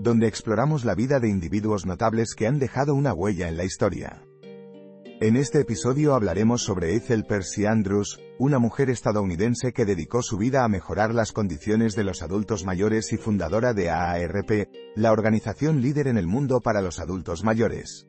donde exploramos la vida de individuos notables que han dejado una huella en la historia. En este episodio hablaremos sobre Ethel Percy Andrews, una mujer estadounidense que dedicó su vida a mejorar las condiciones de los adultos mayores y fundadora de AARP, la organización líder en el mundo para los adultos mayores.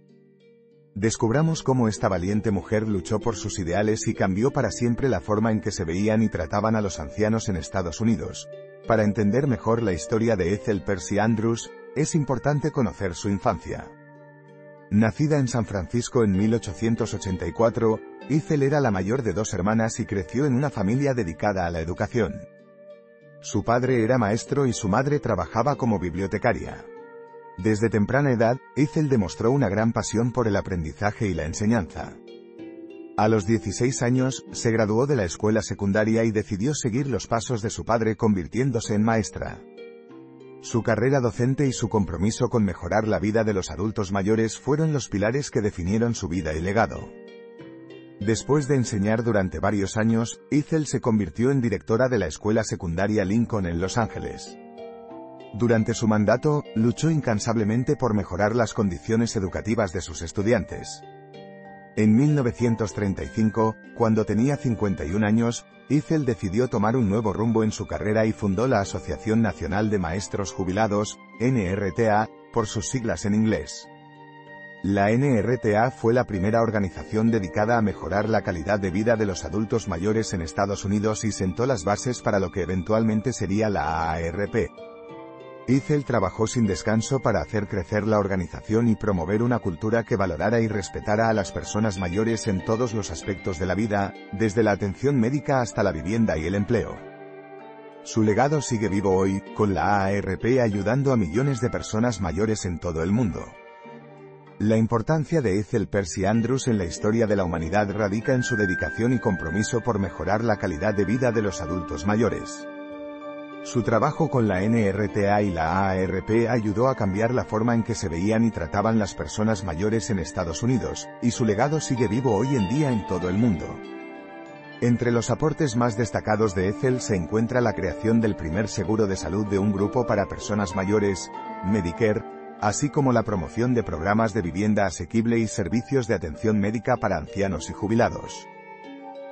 Descubramos cómo esta valiente mujer luchó por sus ideales y cambió para siempre la forma en que se veían y trataban a los ancianos en Estados Unidos. Para entender mejor la historia de Ethel Percy Andrews, es importante conocer su infancia. Nacida en San Francisco en 1884, Ethel era la mayor de dos hermanas y creció en una familia dedicada a la educación. Su padre era maestro y su madre trabajaba como bibliotecaria. Desde temprana edad, Ethel demostró una gran pasión por el aprendizaje y la enseñanza. A los 16 años, se graduó de la escuela secundaria y decidió seguir los pasos de su padre convirtiéndose en maestra. Su carrera docente y su compromiso con mejorar la vida de los adultos mayores fueron los pilares que definieron su vida y legado. Después de enseñar durante varios años, Ethel se convirtió en directora de la escuela secundaria Lincoln en Los Ángeles. Durante su mandato, luchó incansablemente por mejorar las condiciones educativas de sus estudiantes. En 1935, cuando tenía 51 años, Ethel decidió tomar un nuevo rumbo en su carrera y fundó la Asociación Nacional de Maestros Jubilados, NRTA, por sus siglas en inglés. La NRTA fue la primera organización dedicada a mejorar la calidad de vida de los adultos mayores en Estados Unidos y sentó las bases para lo que eventualmente sería la AARP. Ethel trabajó sin descanso para hacer crecer la organización y promover una cultura que valorara y respetara a las personas mayores en todos los aspectos de la vida, desde la atención médica hasta la vivienda y el empleo. Su legado sigue vivo hoy, con la AARP ayudando a millones de personas mayores en todo el mundo. La importancia de Ethel Percy Andrews en la historia de la humanidad radica en su dedicación y compromiso por mejorar la calidad de vida de los adultos mayores. Su trabajo con la NRTA y la AARP ayudó a cambiar la forma en que se veían y trataban las personas mayores en Estados Unidos, y su legado sigue vivo hoy en día en todo el mundo. Entre los aportes más destacados de Ethel se encuentra la creación del primer seguro de salud de un grupo para personas mayores, Medicare, así como la promoción de programas de vivienda asequible y servicios de atención médica para ancianos y jubilados.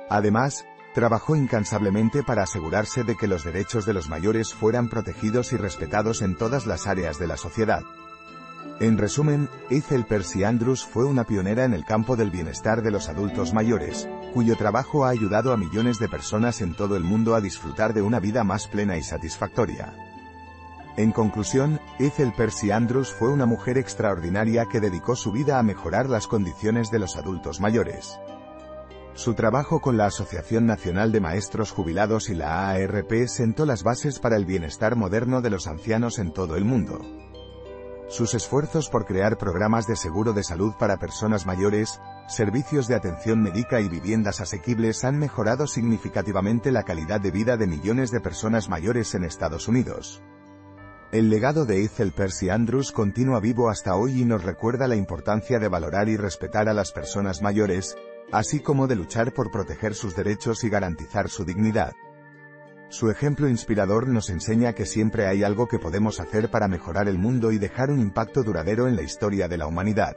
Además, Trabajó incansablemente para asegurarse de que los derechos de los mayores fueran protegidos y respetados en todas las áreas de la sociedad. En resumen, Ethel Percy Andrews fue una pionera en el campo del bienestar de los adultos mayores, cuyo trabajo ha ayudado a millones de personas en todo el mundo a disfrutar de una vida más plena y satisfactoria. En conclusión, Ethel Percy Andrews fue una mujer extraordinaria que dedicó su vida a mejorar las condiciones de los adultos mayores. Su trabajo con la Asociación Nacional de Maestros Jubilados y la AARP sentó las bases para el bienestar moderno de los ancianos en todo el mundo. Sus esfuerzos por crear programas de seguro de salud para personas mayores, servicios de atención médica y viviendas asequibles han mejorado significativamente la calidad de vida de millones de personas mayores en Estados Unidos. El legado de Ethel Percy Andrews continúa vivo hasta hoy y nos recuerda la importancia de valorar y respetar a las personas mayores, así como de luchar por proteger sus derechos y garantizar su dignidad. Su ejemplo inspirador nos enseña que siempre hay algo que podemos hacer para mejorar el mundo y dejar un impacto duradero en la historia de la humanidad.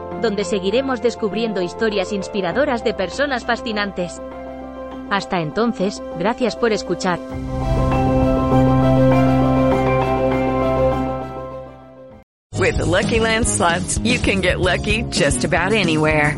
donde seguiremos descubriendo historias inspiradoras de personas fascinantes. Hasta entonces, gracias por escuchar. With Lucky you can get lucky just about anywhere.